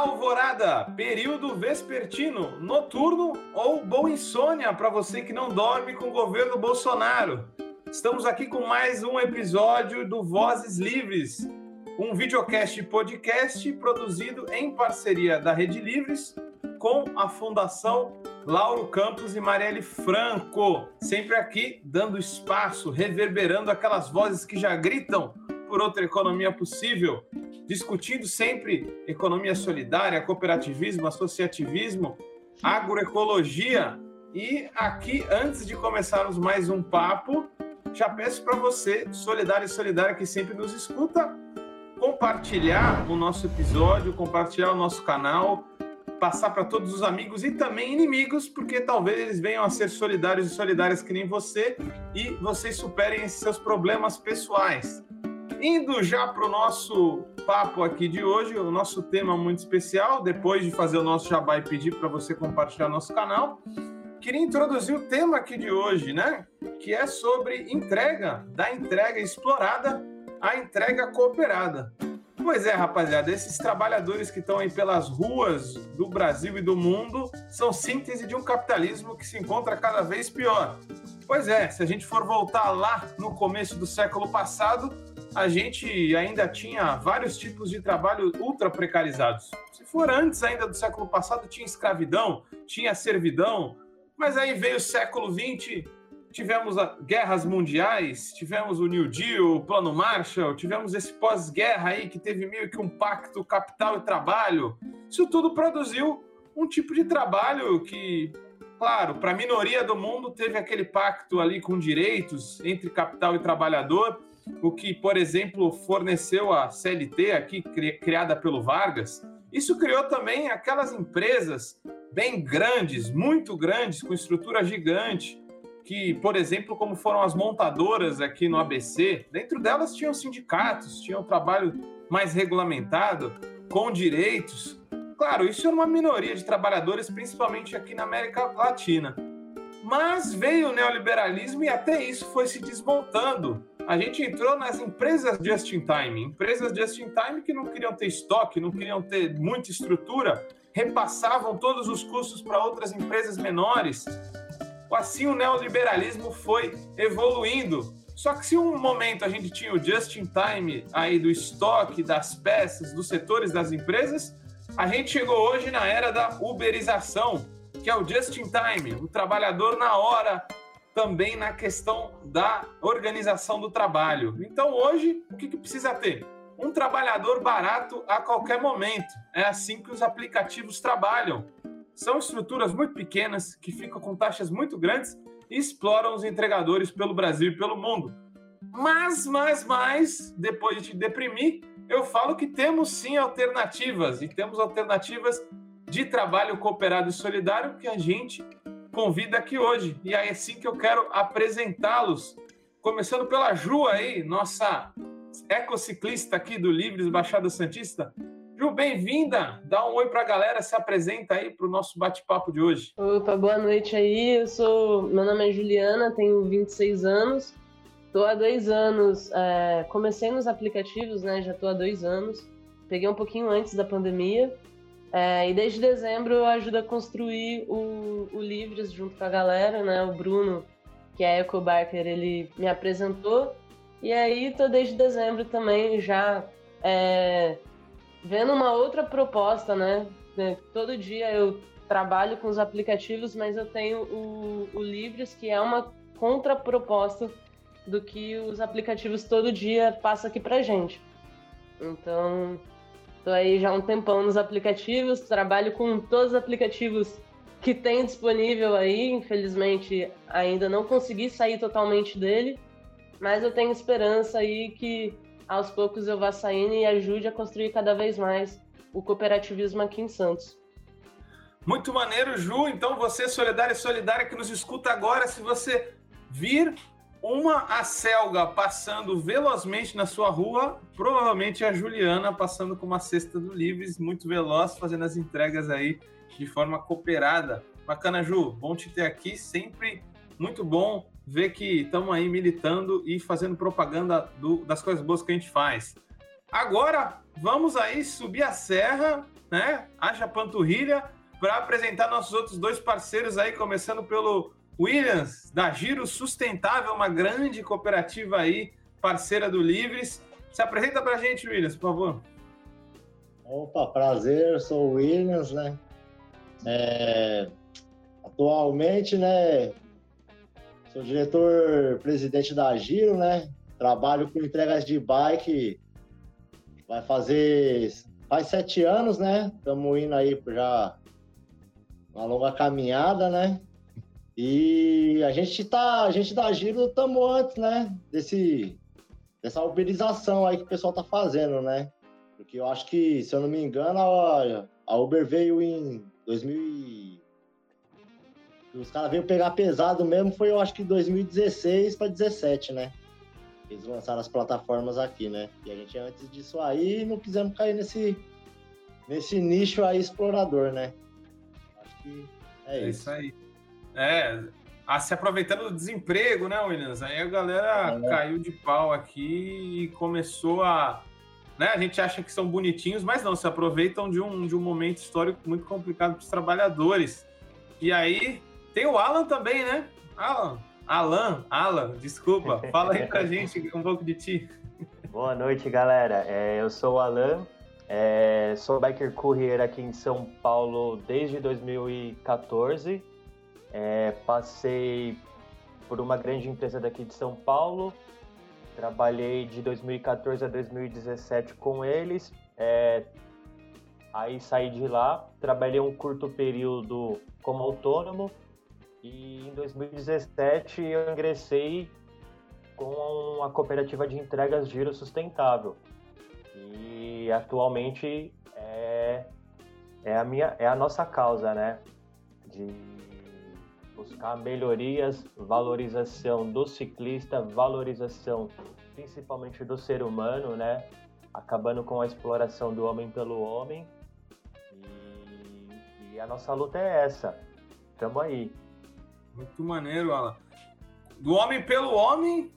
Alvorada, período vespertino, noturno ou boa insônia para você que não dorme com o governo Bolsonaro. Estamos aqui com mais um episódio do Vozes Livres, um videocast podcast produzido em parceria da Rede Livres com a Fundação Lauro Campos e Marielle Franco. Sempre aqui dando espaço, reverberando aquelas vozes que já gritam por outra economia possível discutindo sempre economia solidária, cooperativismo, associativismo, agroecologia. E aqui, antes de começarmos mais um papo, já peço para você, solidário e solidária que sempre nos escuta, compartilhar o nosso episódio, compartilhar o nosso canal, passar para todos os amigos e também inimigos, porque talvez eles venham a ser solidários e solidárias que nem você e vocês superem esses seus problemas pessoais. Indo já para o nosso papo aqui de hoje, o nosso tema muito especial, depois de fazer o nosso jabá e pedir para você compartilhar nosso canal, queria introduzir o tema aqui de hoje, né? Que é sobre entrega, da entrega explorada à entrega cooperada. Pois é, rapaziada, esses trabalhadores que estão aí pelas ruas do Brasil e do mundo são síntese de um capitalismo que se encontra cada vez pior. Pois é, se a gente for voltar lá no começo do século passado, a gente ainda tinha vários tipos de trabalho ultra precarizados. Se for antes ainda do século passado, tinha escravidão, tinha servidão, mas aí veio o século XX, tivemos guerras mundiais, tivemos o New Deal, o Plano Marshall, tivemos esse pós-guerra aí que teve meio que um pacto capital e trabalho. Isso tudo produziu um tipo de trabalho que, claro, para a minoria do mundo teve aquele pacto ali com direitos entre capital e trabalhador, o que, por exemplo, forneceu a CLT aqui, criada pelo Vargas, isso criou também aquelas empresas bem grandes, muito grandes, com estrutura gigante, que, por exemplo, como foram as montadoras aqui no ABC, dentro delas tinham sindicatos, tinham trabalho mais regulamentado, com direitos. Claro, isso é uma minoria de trabalhadores, principalmente aqui na América Latina. Mas veio o neoliberalismo e até isso foi se desmontando a gente entrou nas empresas just in time, empresas just in time que não queriam ter estoque, não queriam ter muita estrutura, repassavam todos os custos para outras empresas menores. Assim o neoliberalismo foi evoluindo. Só que se um momento a gente tinha o just in time aí do estoque, das peças, dos setores das empresas, a gente chegou hoje na era da uberização, que é o just in time, o trabalhador na hora, também na questão da organização do trabalho. Então, hoje, o que, que precisa ter? Um trabalhador barato a qualquer momento. É assim que os aplicativos trabalham. São estruturas muito pequenas que ficam com taxas muito grandes e exploram os entregadores pelo Brasil e pelo mundo. Mas, mas, mas, depois de te deprimir, eu falo que temos sim alternativas e temos alternativas de trabalho cooperado e solidário que a gente convida aqui hoje. E é assim que eu quero apresentá-los. Começando pela Ju aí, nossa ecociclista aqui do Livres Baixada Santista. Ju, bem-vinda! Dá um oi para a galera, se apresenta aí para o nosso bate-papo de hoje. Opa, boa noite aí. Eu sou. Meu nome é Juliana, tenho 26 anos. Estou há dois anos. É... Comecei nos aplicativos, né? Já estou há dois anos. Peguei um pouquinho antes da pandemia. É, e desde dezembro eu ajudo a construir o, o Livres junto com a galera, né? O Bruno, que é Eco Barker, ele me apresentou. E aí tô desde dezembro também já é, vendo uma outra proposta, né? É, todo dia eu trabalho com os aplicativos, mas eu tenho o, o Livres, que é uma contraproposta do que os aplicativos todo dia passam aqui pra gente. Então, Estou aí já há um tempão nos aplicativos, trabalho com todos os aplicativos que tem disponível aí. Infelizmente, ainda não consegui sair totalmente dele, mas eu tenho esperança aí que aos poucos eu vá saindo e ajude a construir cada vez mais o cooperativismo aqui em Santos. Muito maneiro, Ju. Então, você, solidária e solidária que nos escuta agora, se você vir uma acelga passando velozmente na sua rua, provavelmente a Juliana passando com uma cesta do Livres, muito veloz, fazendo as entregas aí de forma cooperada. Bacana, Ju, bom te ter aqui, sempre muito bom ver que estamos aí militando e fazendo propaganda do, das coisas boas que a gente faz. Agora, vamos aí subir a serra né? Haja panturrilha para apresentar nossos outros dois parceiros aí, começando pelo Williams, da Giro Sustentável, uma grande cooperativa aí, parceira do Livres. Se apresenta para a gente, Williams, por favor. Opa, prazer, sou o Williams, né? É, atualmente, né, sou diretor-presidente da Giro, né? Trabalho com entregas de bike, vai fazer, faz sete anos, né? Estamos indo aí já uma longa caminhada, né? E a gente tá, a gente da Giro estamos antes, né? Desse, dessa uberização aí que o pessoal tá fazendo, né? Porque eu acho que, se eu não me engano, a, a Uber veio em 2000 os caras veio pegar pesado mesmo, foi eu acho que 2016 para 17, né? Eles lançaram as plataformas aqui, né? E a gente antes disso aí não quisemos cair nesse nesse nicho aí explorador, né? Acho que é, é isso. isso aí. É, a, se aproveitando do desemprego, né, Williams? Aí a galera é. caiu de pau aqui e começou a né? A gente acha que são bonitinhos, mas não, se aproveitam de um, de um momento histórico muito complicado para os trabalhadores. E aí tem o Alan também, né? Alan, Alan, Alan, desculpa. Fala aí pra gente um pouco de ti. Boa noite, galera. É, eu sou o Alan, é, sou biker courier aqui em São Paulo desde 2014. É, passei por uma grande empresa daqui de São Paulo, Trabalhei de 2014 a 2017 com eles. É, aí saí de lá, trabalhei um curto período como autônomo e em 2017 eu ingressei com a cooperativa de entregas Giro Sustentável. E atualmente é, é, a, minha, é a nossa causa, né? De buscar melhorias, valorização do ciclista, valorização principalmente do ser humano, né? Acabando com a exploração do homem pelo homem. E, e a nossa luta é essa. Tamo aí. Muito maneiro, Alan. Do homem pelo homem,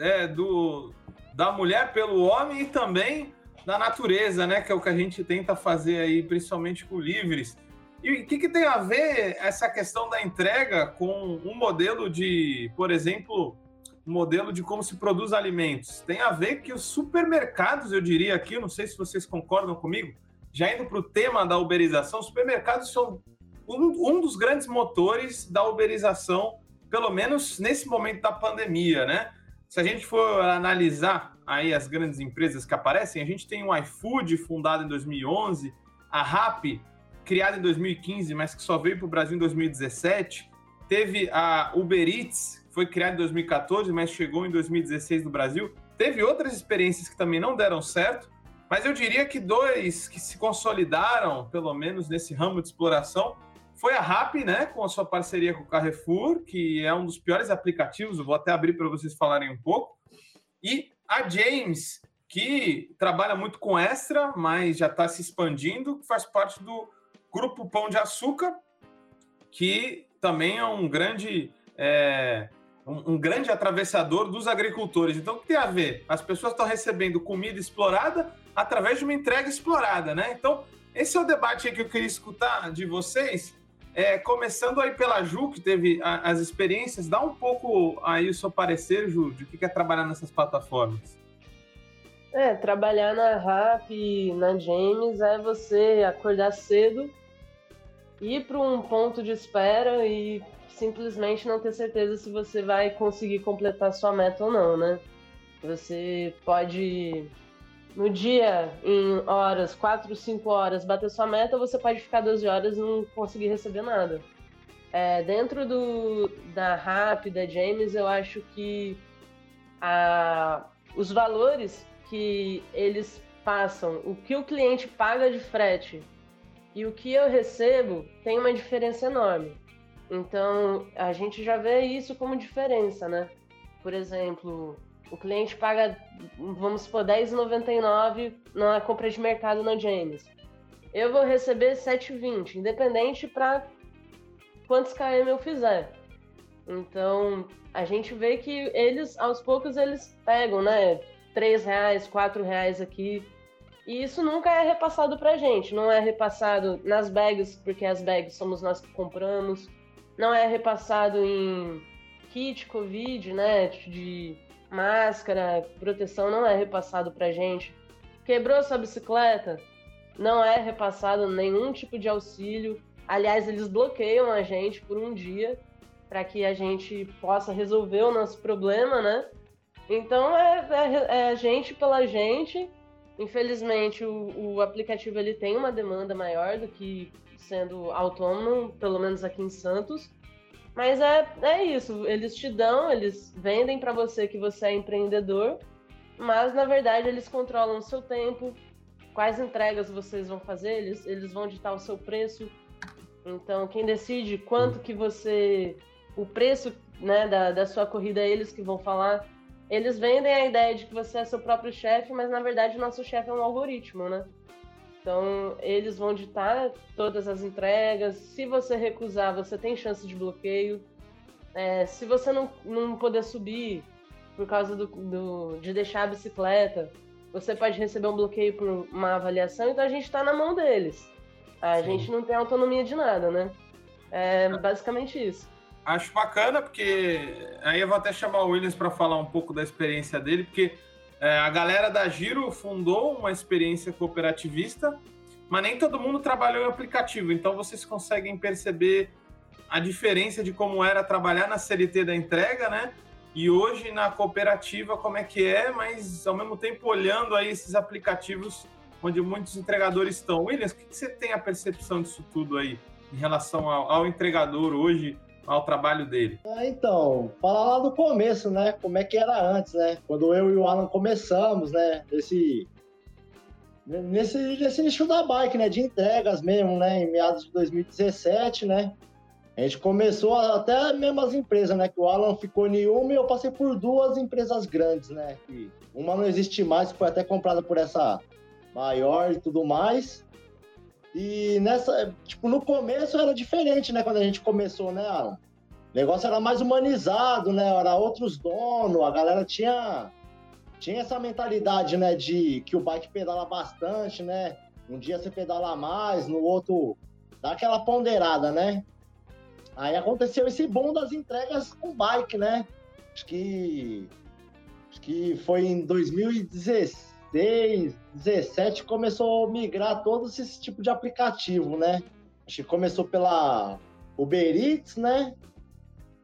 é, do, da mulher pelo homem e também da natureza, né? Que é o que a gente tenta fazer aí, principalmente com livres. E o que, que tem a ver essa questão da entrega com um modelo de, por exemplo, um modelo de como se produz alimentos? Tem a ver que os supermercados, eu diria aqui, não sei se vocês concordam comigo, já indo para o tema da uberização, supermercados são um, um dos grandes motores da uberização, pelo menos nesse momento da pandemia, né? Se a gente for analisar aí as grandes empresas que aparecem, a gente tem o iFood, fundado em 2011, a Rappi, criada em 2015, mas que só veio para o Brasil em 2017. Teve a Uber Eats, que foi criada em 2014, mas chegou em 2016 no Brasil. Teve outras experiências que também não deram certo, mas eu diria que dois que se consolidaram, pelo menos nesse ramo de exploração, foi a Rappi, né, com a sua parceria com o Carrefour, que é um dos piores aplicativos, eu vou até abrir para vocês falarem um pouco, e a James, que trabalha muito com Extra, mas já está se expandindo, faz parte do Grupo Pão de Açúcar, que também é um grande, é, um, um, grande atravessador dos agricultores. Então, o que tem a ver? As pessoas estão recebendo comida explorada através de uma entrega explorada, né? Então, esse é o debate que eu queria escutar de vocês. É, começando aí pela Ju, que teve a, as experiências, dá um pouco aí o seu parecer, Ju, de o que é trabalhar nessas plataformas. É, trabalhar na RAP, na James, é você acordar cedo, ir para um ponto de espera e simplesmente não ter certeza se você vai conseguir completar sua meta ou não, né? Você pode, no dia, em horas, 4, 5 horas, bater sua meta, você pode ficar 12 horas e não conseguir receber nada. É, dentro do, da RAP, da James, eu acho que a, os valores que eles passam, o que o cliente paga de frete e o que eu recebo tem uma diferença enorme. Então, a gente já vê isso como diferença, né? Por exemplo, o cliente paga, vamos supor, R$10,99 na compra de mercado na James. Eu vou receber 7,20, independente para quantos KM eu fizer. Então, a gente vê que eles, aos poucos, eles pegam, né? três reais, quatro reais aqui. E isso nunca é repassado para a gente. Não é repassado nas bags, porque as bags somos nós que compramos. Não é repassado em kit Covid, né? De máscara, proteção, não é repassado para a gente. Quebrou sua bicicleta, não é repassado nenhum tipo de auxílio. Aliás, eles bloqueiam a gente por um dia para que a gente possa resolver o nosso problema, né? Então é, é, é gente pela gente. Infelizmente, o, o, aplicativo ele tem uma demanda maior do que sendo autônomo, pelo menos aqui em Santos. Mas é, é isso, eles te dão, eles vendem para você que você é empreendedor, mas na verdade eles controlam o seu tempo, quais entregas vocês vão fazer, eles, eles vão ditar o seu preço. Então, quem decide quanto que você. O preço né, da, da sua corrida é eles que vão falar. Eles vendem a ideia de que você é seu próprio chefe, mas na verdade o nosso chefe é um algoritmo, né? Então, eles vão ditar todas as entregas. Se você recusar, você tem chance de bloqueio. É, se você não, não poder subir por causa do, do, de deixar a bicicleta, você pode receber um bloqueio por uma avaliação. Então, a gente está na mão deles. A Sim. gente não tem autonomia de nada, né? É basicamente isso. Acho bacana, porque aí eu vou até chamar o Williams para falar um pouco da experiência dele, porque é, a galera da Giro fundou uma experiência cooperativista, mas nem todo mundo trabalhou em aplicativo, então vocês conseguem perceber a diferença de como era trabalhar na CLT da entrega, né? E hoje na cooperativa como é que é, mas ao mesmo tempo olhando aí esses aplicativos onde muitos entregadores estão. Williams, o que você tem a percepção disso tudo aí em relação ao, ao entregador hoje ao trabalho dele? É, então, falar lá do começo, né? Como é que era antes, né? Quando eu e o Alan começamos, né? Esse, nesse, nesse nicho da bike, né? De entregas mesmo, né? Em meados de 2017, né? A gente começou até mesmo as empresas, né? Que o Alan ficou em uma e eu passei por duas empresas grandes, né? Que uma não existe mais, foi até comprada por essa maior e tudo mais. E nessa, tipo, no começo era diferente, né? Quando a gente começou, né, Alan? O negócio era mais humanizado, né? Era outros donos, a galera tinha tinha essa mentalidade, né, de que o bike pedala bastante, né? Um dia você pedala mais, no outro dá aquela ponderada, né? Aí aconteceu esse boom das entregas com bike, né? Acho que acho que foi em 2016 16, 17 começou a migrar todos esse tipo de aplicativo, né? Acho que começou pela Uber Eats, né?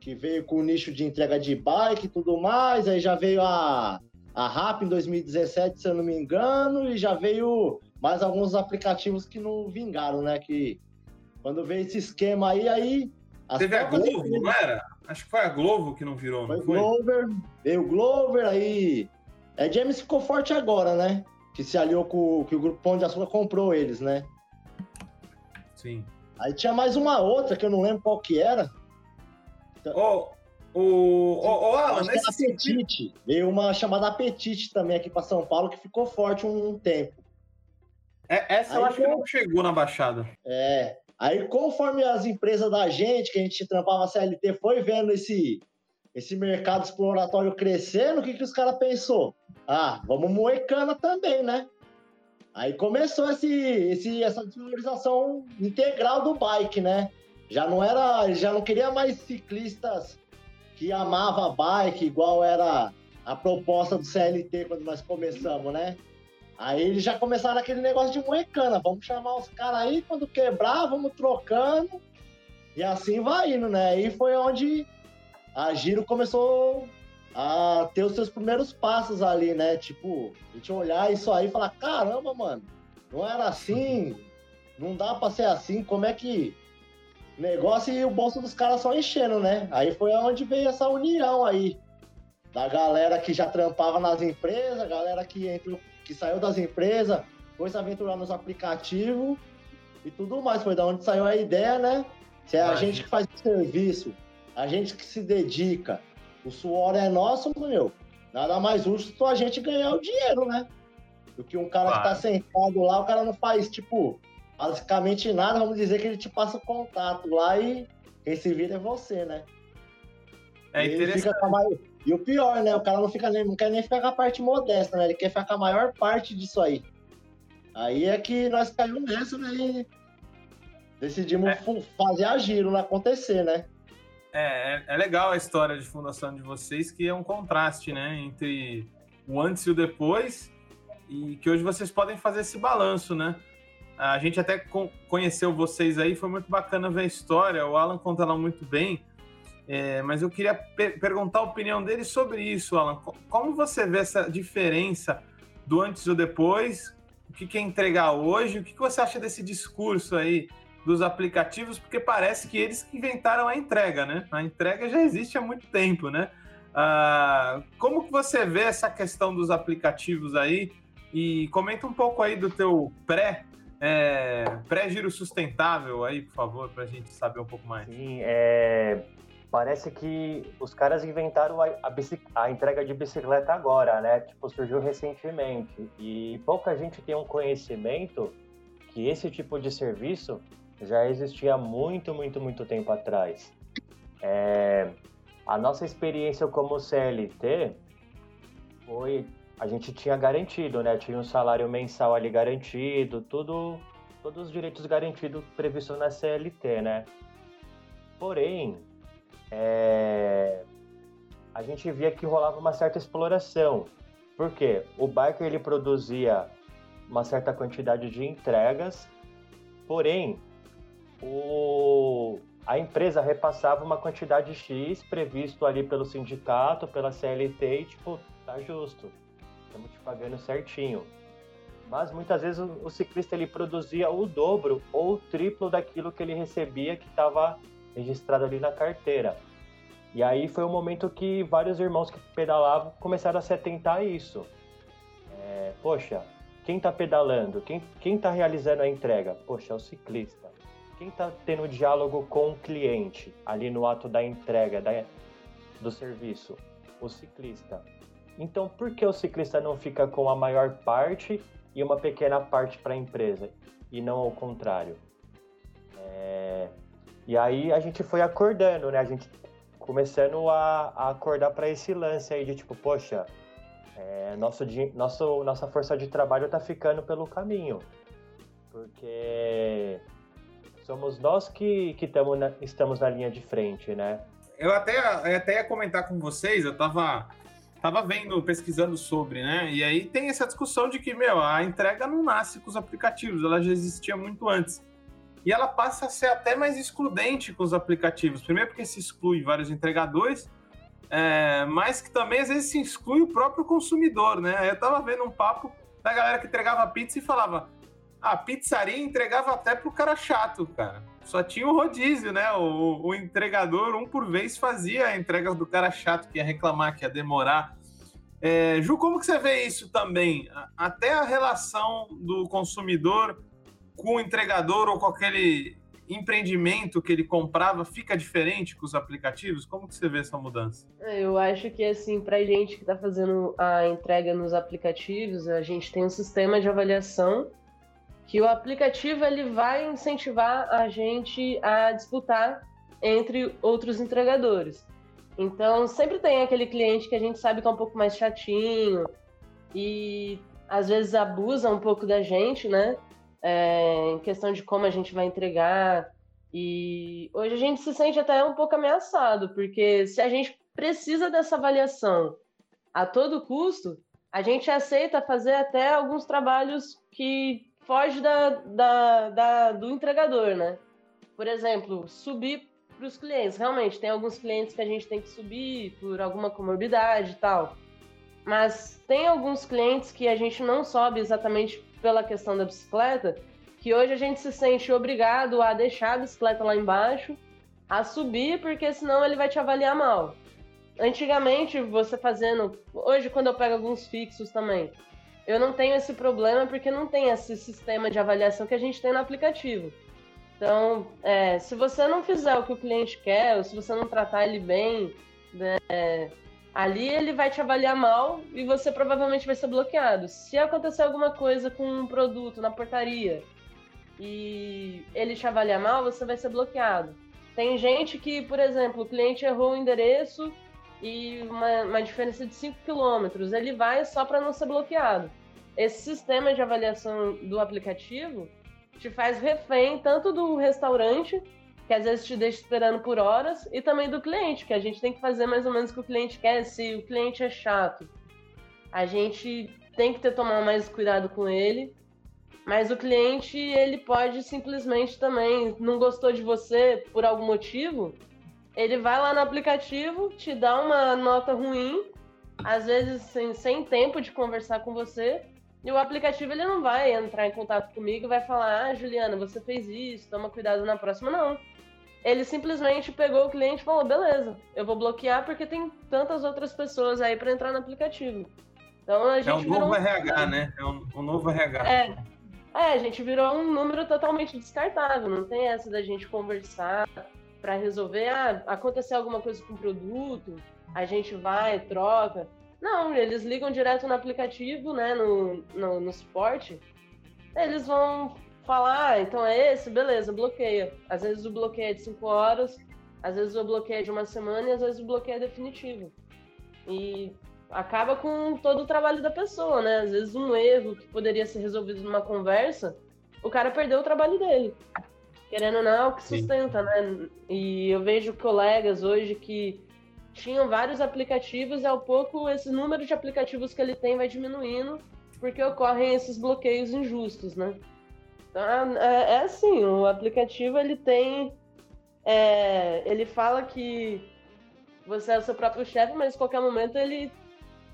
Que veio com o nicho de entrega de bike e tudo mais. Aí já veio a, a Rap em 2017, se eu não me engano, e já veio mais alguns aplicativos que não vingaram, né? Que quando veio esse esquema aí, aí. Teve a Glovo, não era? Acho que foi a Glovo que não virou, foi não foi? Glover, veio o Glover, aí é, James ficou forte agora, né? Que se aliou com que o Grupo Pão de Açúcar comprou eles, né? Sim. Aí tinha mais uma outra que eu não lembro qual que era. Ô, o, o, Alan, nesse Apetite. Veio uma chamada Apetite também aqui para São Paulo que ficou forte um, um tempo. É, essa Aí eu acho que não chegou na Baixada. É. Aí, conforme as empresas da gente, que a gente trampava CLT, foi vendo esse, esse mercado exploratório crescendo, o que, que os caras pensou? Ah, vamos moer cana também, né? Aí começou esse, esse, essa desvalorização integral do bike, né? Já não era, já não queria mais ciclistas que amava bike, igual era a proposta do CLT quando nós começamos, né? Aí eles já começaram aquele negócio de moecana, vamos chamar os caras aí, quando quebrar, vamos trocando, e assim vai indo, né? Aí foi onde a Giro começou a ter os seus primeiros passos ali, né? Tipo, a gente olhar isso aí e falar, caramba, mano, não era assim, não dá pra ser assim, como é que negócio e o bolso dos caras só enchendo, né? Aí foi onde veio essa união aí. Da galera que já trampava nas empresas, galera que entrou, que saiu das empresas, foi se aventurar nos aplicativos e tudo mais. Foi da onde saiu a ideia, né? Se é a gente que faz o serviço, a gente que se dedica, o suor é nosso, meu. Nada mais justo a gente ganhar o dinheiro, né? Do que um cara claro. que tá sentado lá, o cara não faz, tipo, basicamente nada, vamos dizer que ele te passa o contato lá e quem se vira é você, né? É interessante. Maior... E o pior, né? O cara não, fica nem, não quer nem ficar com a parte modesta, né? Ele quer ficar com a maior parte disso aí. Aí é que nós caímos nisso, né? E decidimos é. fazer a giro acontecer, né? É, é, é, legal a história de fundação de vocês, que é um contraste, né? Entre o antes e o depois, e que hoje vocês podem fazer esse balanço, né? A gente até conheceu vocês aí, foi muito bacana ver a história, o Alan conta lá muito bem, é, mas eu queria per perguntar a opinião dele sobre isso, Alan. Como você vê essa diferença do antes e do depois? O que quer entregar hoje? O que você acha desse discurso aí dos aplicativos, porque parece que eles inventaram a entrega, né? A entrega já existe há muito tempo, né? Ah, como que você vê essa questão dos aplicativos aí? E comenta um pouco aí do teu pré é, pré-giro sustentável aí, por favor, para a gente saber um pouco mais. Sim, é, parece que os caras inventaram a, a, a, entrega de bicicleta agora, né? Tipo, surgiu recentemente. E pouca gente tem um conhecimento que esse tipo de serviço já existia muito, muito, muito tempo atrás. É, a nossa experiência como CLT foi a gente tinha garantido, né? Tinha um salário mensal ali garantido, tudo, todos os direitos garantidos previstos na CLT, né? Porém, é, a gente via que rolava uma certa exploração. Por quê? O biker ele produzia uma certa quantidade de entregas, porém o, a empresa repassava uma quantidade X previsto ali pelo sindicato, pela CLT, e tipo, tá justo, estamos te pagando certinho. Mas muitas vezes o, o ciclista ele produzia o dobro ou o triplo daquilo que ele recebia que estava registrado ali na carteira. E aí foi o momento que vários irmãos que pedalavam começaram a se atentar a isso. É, poxa, quem está pedalando? Quem está realizando a entrega? Poxa, é o ciclista quem está tendo diálogo com o cliente ali no ato da entrega da, do serviço? O ciclista. Então, por que o ciclista não fica com a maior parte e uma pequena parte para a empresa e não ao contrário? É... E aí a gente foi acordando, né? A gente começando a, a acordar para esse lance aí de tipo, poxa, é, nosso, nosso, nossa força de trabalho está ficando pelo caminho. Porque somos nós que, que na, estamos na linha de frente, né? Eu até, eu até ia comentar com vocês, eu estava tava vendo, pesquisando sobre, né? E aí tem essa discussão de que, meu, a entrega não nasce com os aplicativos, ela já existia muito antes. E ela passa a ser até mais excludente com os aplicativos. Primeiro porque se exclui vários entregadores, é, mas que também às vezes se exclui o próprio consumidor, né? Eu tava vendo um papo da galera que entregava pizza e falava: a pizzaria entregava até pro cara chato, cara. Só tinha o rodízio, né? O, o entregador, um por vez, fazia a entrega do cara chato, que ia reclamar, que ia demorar. É, Ju, como que você vê isso também? Até a relação do consumidor com o entregador ou com aquele empreendimento que ele comprava fica diferente com os aplicativos? Como que você vê essa mudança? Eu acho que assim, para gente que está fazendo a entrega nos aplicativos, a gente tem um sistema de avaliação que o aplicativo ele vai incentivar a gente a disputar entre outros entregadores. Então, sempre tem aquele cliente que a gente sabe que é um pouco mais chatinho e às vezes abusa um pouco da gente, né? É, em questão de como a gente vai entregar. E hoje a gente se sente até um pouco ameaçado, porque se a gente precisa dessa avaliação a todo custo, a gente aceita fazer até alguns trabalhos que foge da, da, da, do entregador, né? Por exemplo, subir para os clientes. Realmente, tem alguns clientes que a gente tem que subir por alguma comorbidade e tal. Mas tem alguns clientes que a gente não sobe exatamente pela questão da bicicleta, que hoje a gente se sente obrigado a deixar a bicicleta lá embaixo, a subir, porque senão ele vai te avaliar mal. Antigamente, você fazendo. Hoje, quando eu pego alguns fixos também, eu não tenho esse problema porque não tem esse sistema de avaliação que a gente tem no aplicativo. Então, é, se você não fizer o que o cliente quer, ou se você não tratar ele bem, né, ali ele vai te avaliar mal e você provavelmente vai ser bloqueado. Se acontecer alguma coisa com um produto na portaria e ele te avaliar mal, você vai ser bloqueado. Tem gente que, por exemplo, o cliente errou o endereço e uma, uma diferença de 5 quilômetros. Ele vai só para não ser bloqueado. esse sistema de avaliação do aplicativo te faz refém tanto do restaurante, que às vezes te deixa esperando por horas, e também do cliente, que a gente tem que fazer mais ou menos o que o cliente quer. Se o cliente é chato, a gente tem que ter tomar mais cuidado com ele. Mas o cliente, ele pode simplesmente também, não gostou de você por algum motivo, ele vai lá no aplicativo, te dá uma nota ruim, às vezes sem, sem tempo de conversar com você, e o aplicativo ele não vai entrar em contato comigo e vai falar: Ah, Juliana, você fez isso, toma cuidado na próxima. Não. Ele simplesmente pegou o cliente e falou: Beleza, eu vou bloquear porque tem tantas outras pessoas aí para entrar no aplicativo. Então a gente. É um novo um... RH, né? É um, um novo RH. É. É, a gente virou um número totalmente descartável. Não tem essa da gente conversar para resolver. Ah, acontecer alguma coisa com o produto, a gente vai, troca. Não, eles ligam direto no aplicativo, né, no, no, no suporte. Eles vão falar, ah, então é esse, beleza, bloqueia. Às vezes o bloqueio é de 5 horas, às vezes o bloqueio é de uma semana e às vezes o bloqueio é definitivo. E acaba com todo o trabalho da pessoa, né? Às vezes um erro que poderia ser resolvido numa conversa, o cara perdeu o trabalho dele. Querendo ou não, é o que sustenta, Sim. né? E eu vejo colegas hoje que tinham vários aplicativos e ao pouco esse número de aplicativos que ele tem vai diminuindo porque ocorrem esses bloqueios injustos, né? Então, é, é assim, o aplicativo ele tem, é, ele fala que você é o seu próprio chefe, mas em qualquer momento ele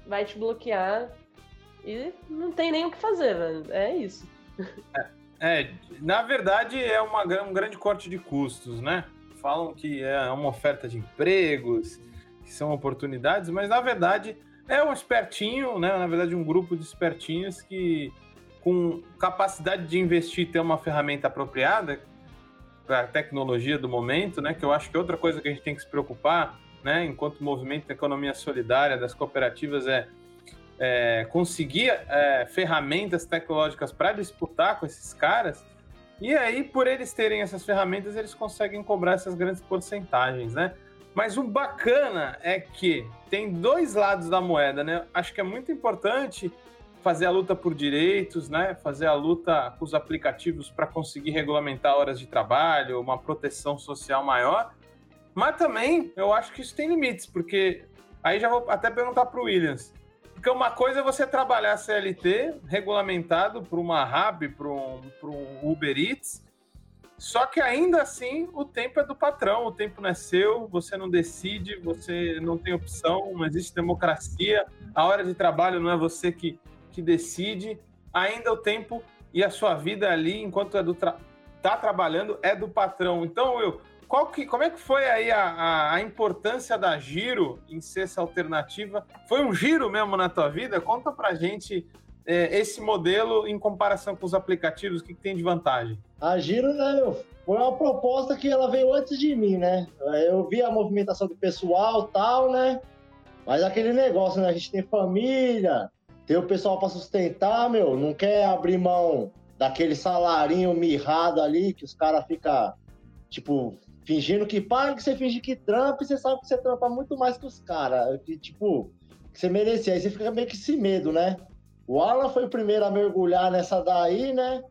vai te bloquear e não tem nem o que fazer, velho. É isso. É, é, na verdade é uma, um grande corte de custos, né? Falam que é uma oferta de empregos, que são oportunidades, mas na verdade é um espertinho, né? Na verdade, um grupo de espertinhos que, com capacidade de investir, ter uma ferramenta apropriada para a tecnologia do momento, né? Que eu acho que outra coisa que a gente tem que se preocupar, né? Enquanto movimento da economia solidária das cooperativas é, é conseguir é, ferramentas tecnológicas para disputar com esses caras. E aí, por eles terem essas ferramentas, eles conseguem cobrar essas grandes porcentagens, né? Mas o bacana é que tem dois lados da moeda, né? Acho que é muito importante fazer a luta por direitos, né? Fazer a luta com os aplicativos para conseguir regulamentar horas de trabalho, uma proteção social maior. Mas também eu acho que isso tem limites, porque aí já vou até perguntar para o Williams. Porque uma coisa é você trabalhar CLT regulamentado por uma Hub, por um, um Uber Eats, só que ainda assim, o tempo é do patrão, o tempo não é seu, você não decide, você não tem opção, não existe democracia, a hora de trabalho não é você que, que decide, ainda o tempo e a sua vida ali, enquanto é do tra tá trabalhando, é do patrão. Então, Will, qual que, como é que foi aí a, a, a, importância da giro em ser essa alternativa? Foi um giro mesmo na tua vida? Conta pra gente é, esse modelo em comparação com os aplicativos, o que, que tem de vantagem? A Giro, né, foi uma proposta que ela veio antes de mim, né? Eu vi a movimentação do pessoal tal, né? Mas aquele negócio, né? A gente tem família, tem o pessoal para sustentar, meu, não quer abrir mão daquele salarinho mirrado ali que os caras ficam, tipo, fingindo que paga, que você finge que trampa e você sabe que você trampa muito mais que os caras, que, tipo, que você merecia. Aí você fica meio que esse medo, né? O Alan foi o primeiro a mergulhar nessa daí, né?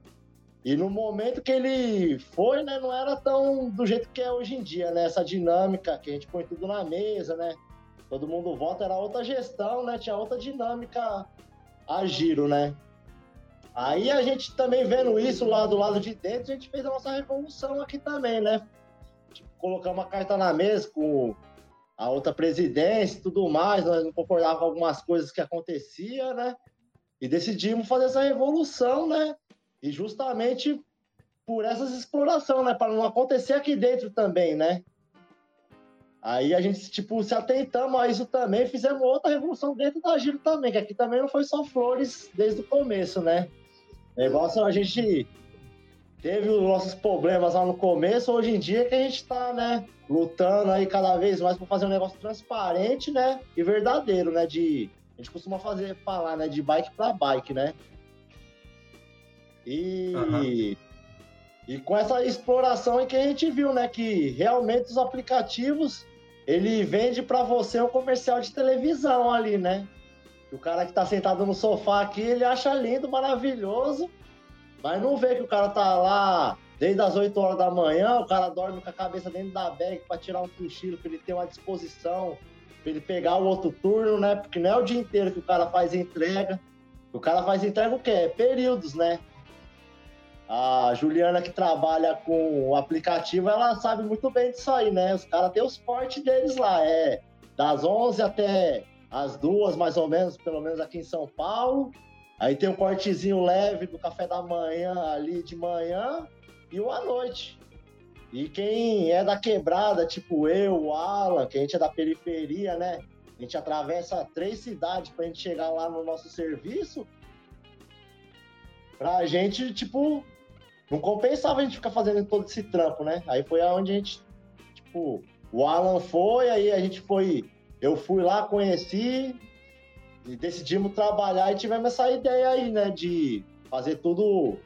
E no momento que ele foi, né, não era tão do jeito que é hoje em dia, né? Essa dinâmica que a gente põe tudo na mesa, né? Todo mundo vota, era outra gestão, né? Tinha outra dinâmica a giro, né? Aí a gente também vendo isso lá do lado de dentro, a gente fez a nossa revolução aqui também, né? Tipo, colocar uma carta na mesa com a outra presidência e tudo mais, nós não concordávamos com algumas coisas que acontecia, né? E decidimos fazer essa revolução, né? E justamente por essas exploração, né? Para não acontecer aqui dentro também, né? Aí a gente, tipo, se atentamos a isso também, fizemos outra revolução dentro da Giro também, que aqui também não foi só flores desde o começo, né? O negócio, a gente teve os nossos problemas lá no começo, hoje em dia que a gente tá, né, lutando aí cada vez mais para fazer um negócio transparente, né, e verdadeiro, né, de a gente costuma fazer, falar, né, de bike para bike, né? E, uhum. e com essa exploração é que a gente viu, né, que realmente os aplicativos ele vende para você um comercial de televisão ali, né? O cara que tá sentado no sofá aqui, ele acha lindo, maravilhoso, mas não vê que o cara tá lá desde as 8 horas da manhã, o cara dorme com a cabeça dentro da bag para tirar um cochilo, para ele ter uma disposição, para ele pegar o outro turno, né? Porque não é o dia inteiro que o cara faz entrega. O cara faz entrega o quê? É períodos, né? A Juliana que trabalha com o aplicativo, ela sabe muito bem disso aí, né? Os caras têm os portes deles lá, é das 11 até as duas, mais ou menos, pelo menos aqui em São Paulo. Aí tem um cortezinho leve do café da manhã ali de manhã e o à noite. E quem é da quebrada, tipo eu, o Alan, que a gente é da periferia, né? A gente atravessa três cidades pra gente chegar lá no nosso serviço. Pra gente, tipo, não compensava a gente ficar fazendo todo esse trampo, né? Aí foi aonde a gente, tipo, o Alan foi, aí a gente foi eu fui lá, conheci e decidimos trabalhar e tivemos essa ideia aí, né, de fazer tudo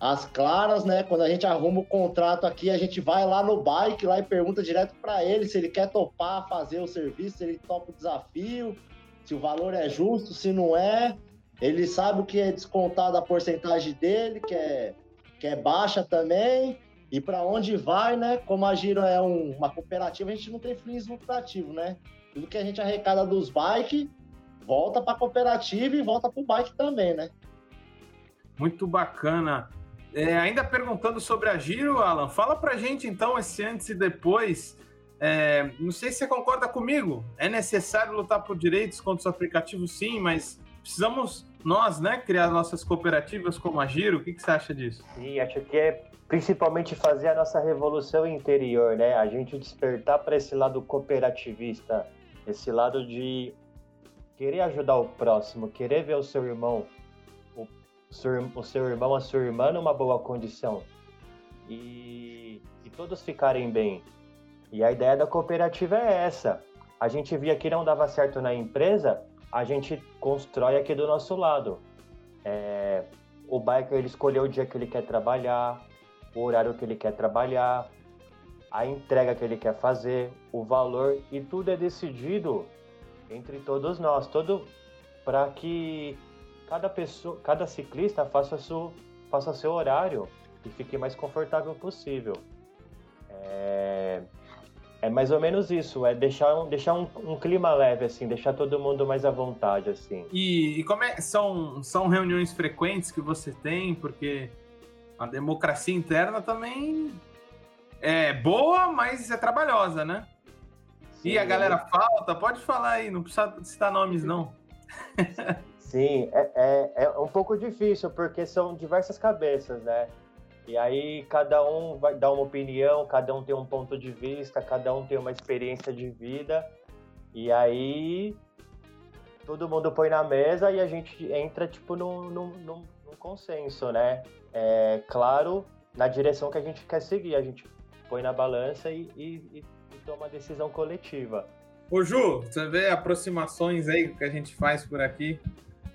às claras, né? Quando a gente arruma o contrato aqui, a gente vai lá no bike lá e pergunta direto para ele se ele quer topar fazer o serviço, se ele topa o desafio, se o valor é justo, se não é. Ele sabe o que é descontado a porcentagem dele, que é, que é baixa também. E para onde vai, né? Como a Giro é um, uma cooperativa, a gente não tem fins lucrativos, né? Tudo que a gente arrecada dos bikes volta para a cooperativa e volta para o bike também, né? Muito bacana. É, ainda perguntando sobre a Giro, Alan, fala pra gente então esse antes e depois. É, não sei se você concorda comigo. É necessário lutar por direitos contra os aplicativos, sim, mas precisamos nós, né, criar nossas cooperativas como a Giro. O que, que você acha disso? Sim, acho que é principalmente fazer a nossa revolução interior, né? A gente despertar para esse lado cooperativista esse lado de querer ajudar o próximo, querer ver o seu irmão, o seu, o seu irmão, a sua irmã numa boa condição e, e todos ficarem bem. E a ideia da cooperativa é essa. A gente via que não dava certo na empresa, a gente constrói aqui do nosso lado. É, o biker ele escolheu o dia que ele quer trabalhar, o horário que ele quer trabalhar, a entrega que ele quer fazer, o valor e tudo é decidido entre todos nós, todo para que cada pessoa, cada ciclista faça seu, faça seu horário e fique mais confortável possível. É, é mais ou menos isso, é deixar um, deixar um, um, clima leve, assim, deixar todo mundo mais à vontade, assim. E, e como é, são, são reuniões frequentes que você tem, porque a democracia interna também é boa, mas é trabalhosa, né? Sim, e a galera falta, pode falar aí, não precisa citar nomes, não. Sim, é, é, é um pouco difícil, porque são diversas cabeças, né? E aí cada um vai dar uma opinião, cada um tem um ponto de vista, cada um tem uma experiência de vida. E aí todo mundo põe na mesa e a gente entra tipo num, num, num, num consenso, né? É claro, na direção que a gente quer seguir. A gente põe na balança e, e, e toma a decisão coletiva. Ô Ju, você vê aproximações aí que a gente faz por aqui,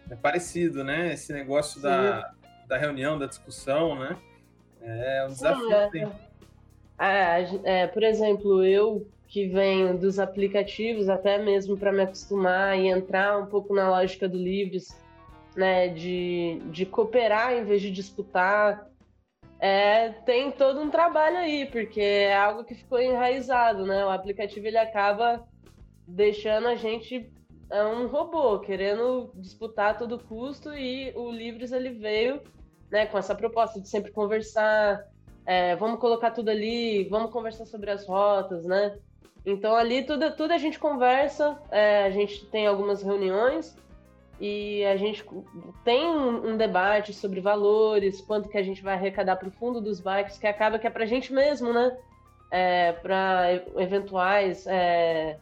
é parecido, né? Esse negócio da, da reunião, da discussão, né? É um desafio. Sim, é. É, é, por exemplo, eu que venho dos aplicativos, até mesmo para me acostumar e entrar um pouco na lógica do Livres, né, de, de cooperar em vez de disputar, é, tem todo um trabalho aí, porque é algo que ficou enraizado, né? O aplicativo ele acaba deixando a gente é um robô, querendo disputar a todo custo, e o Livres ele veio né, com essa proposta de sempre conversar, é, vamos colocar tudo ali, vamos conversar sobre as rotas, né? Então ali tudo, tudo a gente conversa, é, a gente tem algumas reuniões, e a gente tem um, debate sobre valores, quanto que a gente vai arrecadar para o fundo dos bikes, que acaba que é para a gente mesmo, né? É, para eventuais é,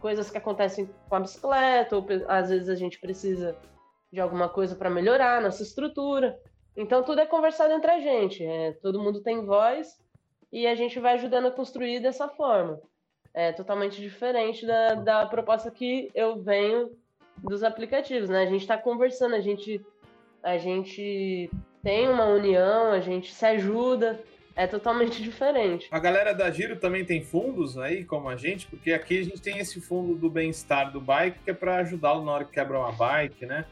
coisas que acontecem com a bicicleta, ou às vezes a gente precisa de alguma coisa para melhorar nossa estrutura. Então tudo é conversado entre a gente, é, todo mundo tem voz e a gente vai ajudando a construir dessa forma. É totalmente diferente da, da proposta que eu venho dos aplicativos, né? A gente está conversando, a gente, a gente tem uma união, a gente se ajuda. é totalmente diferente. A galera da Giro também tem fundos aí, como a gente, porque aqui a gente tem esse fundo do bem-estar do bike, que é para ajudá-lo na hora que quebra uma bike, né?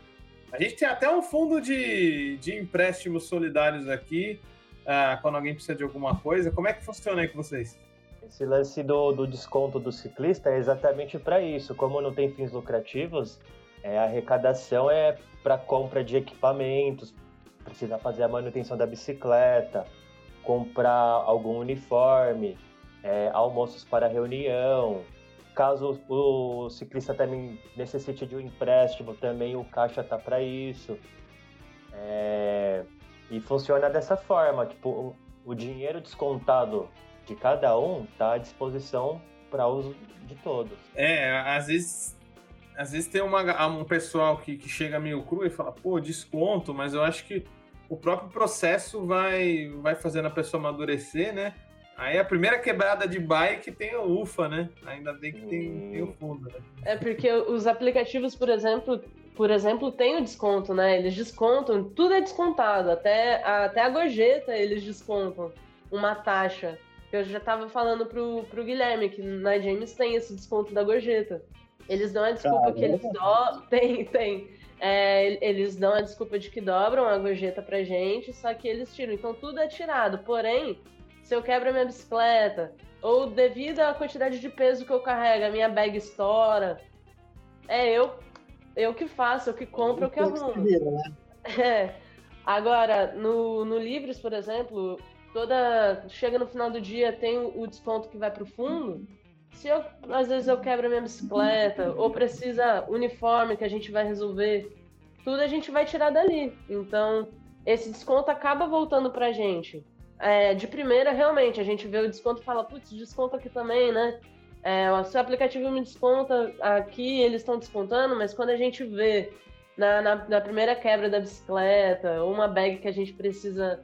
A gente tem até um fundo de, de empréstimos solidários aqui, uh, quando alguém precisa de alguma coisa. Como é que funciona aí com vocês? Esse lance do, do desconto do ciclista é exatamente para isso. Como não tem fins lucrativos, é, a arrecadação é para compra de equipamentos, precisa fazer a manutenção da bicicleta, comprar algum uniforme, é, almoços para reunião. Caso o ciclista também necessite de um empréstimo, também o caixa tá para isso. É, e funciona dessa forma, tipo, o dinheiro descontado de cada um está à disposição para uso de todos. É, às vezes, às vezes tem uma, um pessoal que, que chega meio cru e fala, pô, desconto, mas eu acho que o próprio processo vai, vai fazendo a pessoa amadurecer, né? Aí a primeira quebrada de bike tem o UFA, né? Ainda bem que tem, tem o fundo, né? É porque os aplicativos, por exemplo, por exemplo, tem o desconto, né? Eles descontam, tudo é descontado, até, até a gorjeta eles descontam uma taxa. Eu já estava falando pro, pro Guilherme que na James tem esse desconto da gorjeta. Eles dão a desculpa Caramba. que eles do... tem, tem. É, eles dão a desculpa de que dobram a gorjeta pra gente, só que eles tiram. Então tudo é tirado. Porém, se eu quebro a minha bicicleta, ou devido à quantidade de peso que eu carrego, a minha bag estoura, é eu, eu que faço, eu que compro, eu que arrumo. Né? É. Agora, no, no Livres, por exemplo, toda. Chega no final do dia, tem o, o desconto que vai pro fundo se eu, às vezes eu quebro a minha bicicleta, ou precisa uniforme que a gente vai resolver, tudo a gente vai tirar dali. Então, esse desconto acaba voltando pra gente. É, de primeira, realmente, a gente vê o desconto e fala, putz, desconto aqui também, né? É, o seu aplicativo me desconta aqui, eles estão descontando, mas quando a gente vê na, na, na, primeira quebra da bicicleta, ou uma bag que a gente precisa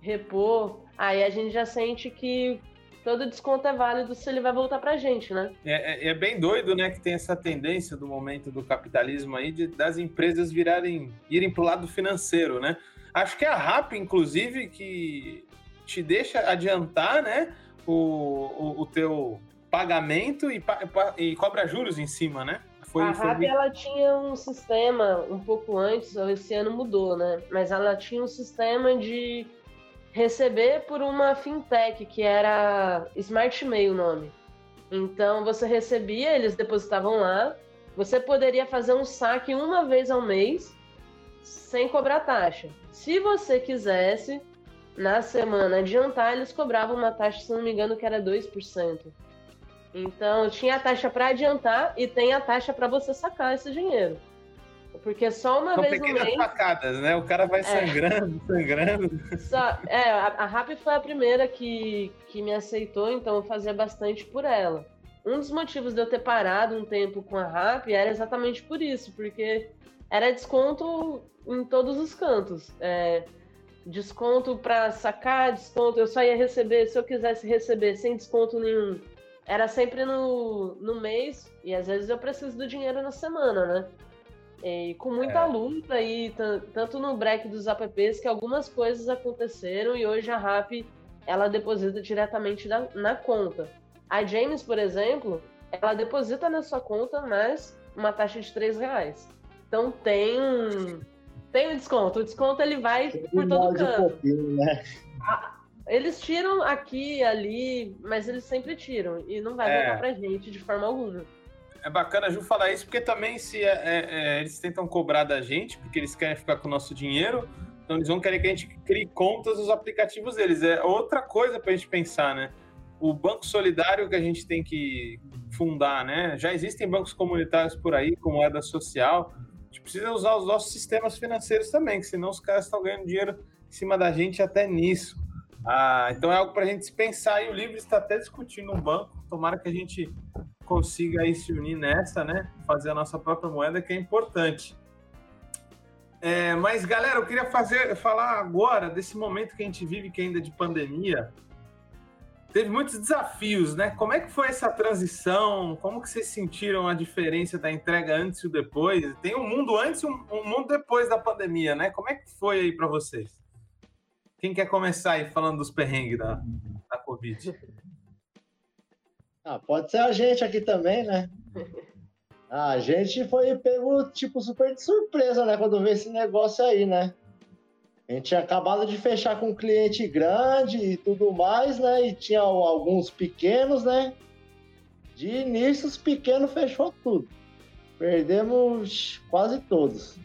repor, aí a gente já sente que todo desconto é válido se ele vai voltar pra gente, né? É, é, é, bem doido, né, que tem essa tendência do momento do capitalismo aí de, das empresas virarem, irem pro lado financeiro, né? Acho que é a RAP, inclusive, que te deixa adiantar, né, o, o, o teu pagamento e, e, cobra juros em cima, né? Foi, a RAP, ela tinha um sistema um pouco antes, esse ano mudou, né? Mas ela tinha um sistema de receber por uma fintech que era Smart Mail o nome. Então você recebia, eles depositavam lá, você poderia fazer um saque uma vez ao mês sem cobrar taxa. Se você quisesse, na semana adiantar, eles cobravam uma taxa, se não me engano, que era 2%. Então tinha a taxa para adiantar e tem a taxa para você sacar esse dinheiro. Porque só uma São vez no mês... Facadas, né? O cara vai é. sangrando, sangrando. Só, é, a, a Rap foi a primeira que, que me aceitou, então eu fazia bastante por ela. Um dos motivos de eu ter parado um tempo com a Rap era exatamente por isso, porque era desconto em todos os cantos. É, desconto para sacar, desconto, eu só ia receber, se eu quisesse receber sem desconto nenhum, era sempre no, no mês, e às vezes eu preciso do dinheiro na semana, né? E com muita é. luta e tanto no break dos apps que algumas coisas aconteceram e hoje a RAP ela deposita diretamente na, na conta. A James, por exemplo, ela deposita na sua conta, mas uma taxa de 3 reais. Então tem um, tem um desconto. O desconto ele vai por todo canto. Né? Eles tiram aqui ali, mas eles sempre tiram. E não vai é. voltar pra gente de forma alguma é bacana a Ju falar isso, porque também se é, é, é, eles tentam cobrar da gente, porque eles querem ficar com o nosso dinheiro, então eles vão querer que a gente crie contas nos aplicativos deles. É outra coisa para a gente pensar, né? O banco solidário que a gente tem que fundar, né? Já existem bancos comunitários por aí, com moeda social. A gente precisa usar os nossos sistemas financeiros também, que senão os caras estão ganhando dinheiro em cima da gente até nisso. Ah, então é algo para a gente se pensar e o Livre está até discutindo um banco. Tomara que a gente consiga aí se unir nessa, né? Fazer a nossa própria moeda, que é importante. É, mas, galera, eu queria fazer, falar agora desse momento que a gente vive, que ainda é de pandemia. Teve muitos desafios, né? Como é que foi essa transição? Como que vocês sentiram a diferença da entrega antes e depois? Tem um mundo antes e um, um mundo depois da pandemia, né? Como é que foi aí para vocês? Quem quer começar aí falando dos perrengues da, da Covid? Ah, pode ser a gente aqui também, né? A gente foi pego, tipo, super de surpresa, né? Quando veio esse negócio aí, né? A gente tinha acabado de fechar com um cliente grande e tudo mais, né? E tinha alguns pequenos, né? De início, os pequenos fechou tudo. Perdemos quase todos.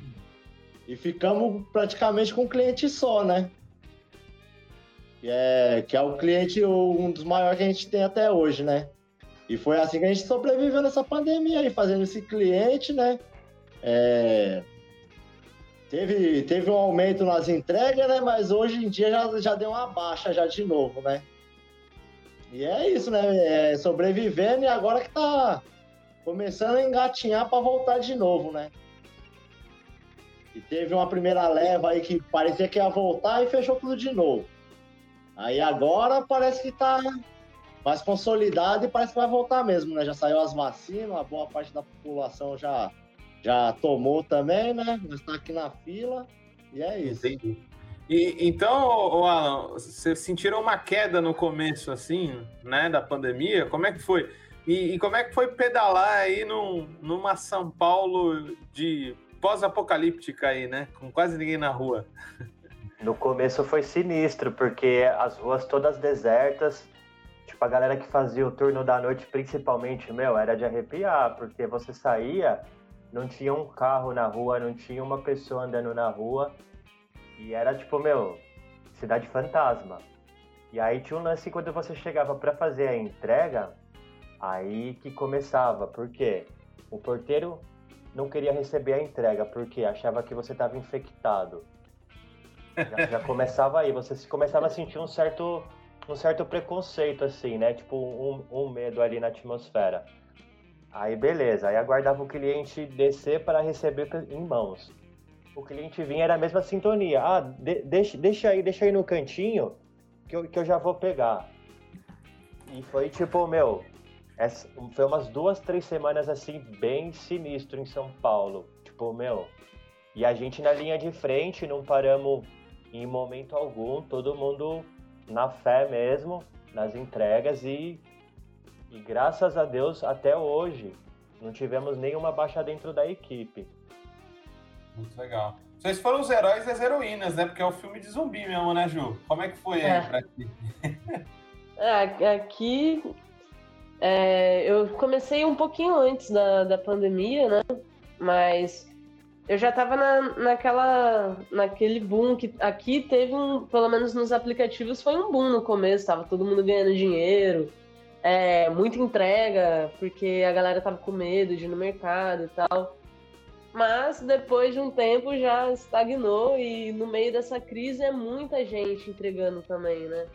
E ficamos praticamente com um cliente só, né? Que é, que é o cliente, um dos maiores que a gente tem até hoje, né? E foi assim que a gente sobreviveu nessa pandemia aí, fazendo esse cliente, né? É... Teve, teve um aumento nas entregas, né? Mas hoje em dia já, já deu uma baixa já de novo, né? E é isso, né? É sobrevivendo e agora que tá começando a engatinhar para voltar de novo, né? E teve uma primeira leva aí que parecia que ia voltar e fechou tudo de novo. Aí agora parece que tá mais consolidado e parece que vai voltar mesmo, né? Já saiu as vacinas, a boa parte da população já, já tomou também, né? Mas tá aqui na fila e é isso. Entendi. E, então, Alan, vocês sentiram uma queda no começo, assim, né, da pandemia? Como é que foi? E, e como é que foi pedalar aí num, numa São Paulo de pós-apocalíptica aí, né? Com quase ninguém na rua. No começo foi sinistro, porque as ruas todas desertas, Tipo, a galera que fazia o turno da noite, principalmente, meu, era de arrepiar, porque você saía, não tinha um carro na rua, não tinha uma pessoa andando na rua, e era tipo, meu, cidade fantasma. E aí tinha um lance quando você chegava para fazer a entrega, aí que começava, porque o porteiro não queria receber a entrega, porque achava que você estava infectado. Já, já, começava aí, você começava a sentir um certo um certo preconceito, assim, né? Tipo, um, um medo ali na atmosfera. Aí, beleza. Aí aguardava o cliente descer para receber em mãos. O cliente vinha, era a mesma sintonia. Ah, de, deixa, deixa aí, deixa aí no cantinho que eu, que eu já vou pegar. E foi tipo, meu, essa, foi umas duas, três semanas assim, bem sinistro em São Paulo. Tipo, meu. E a gente na linha de frente, não paramos em momento algum, todo mundo na fé mesmo, nas entregas e, e graças a Deus até hoje não tivemos nenhuma baixa dentro da equipe. Muito legal. Vocês foram os heróis e as heroínas, né? Porque é um filme de zumbi mesmo, né, Ju? Como é que foi aí é. pra ti? é, aqui é, eu comecei um pouquinho antes da, da pandemia, né? Mas eu já estava na, naquela, naquele boom que aqui teve um, pelo menos nos aplicativos, foi um boom no começo, tava todo mundo ganhando dinheiro, é, muita entrega, porque a galera tava com medo de ir no mercado e tal. Mas depois de um tempo já estagnou e no meio dessa crise é muita gente entregando também, né?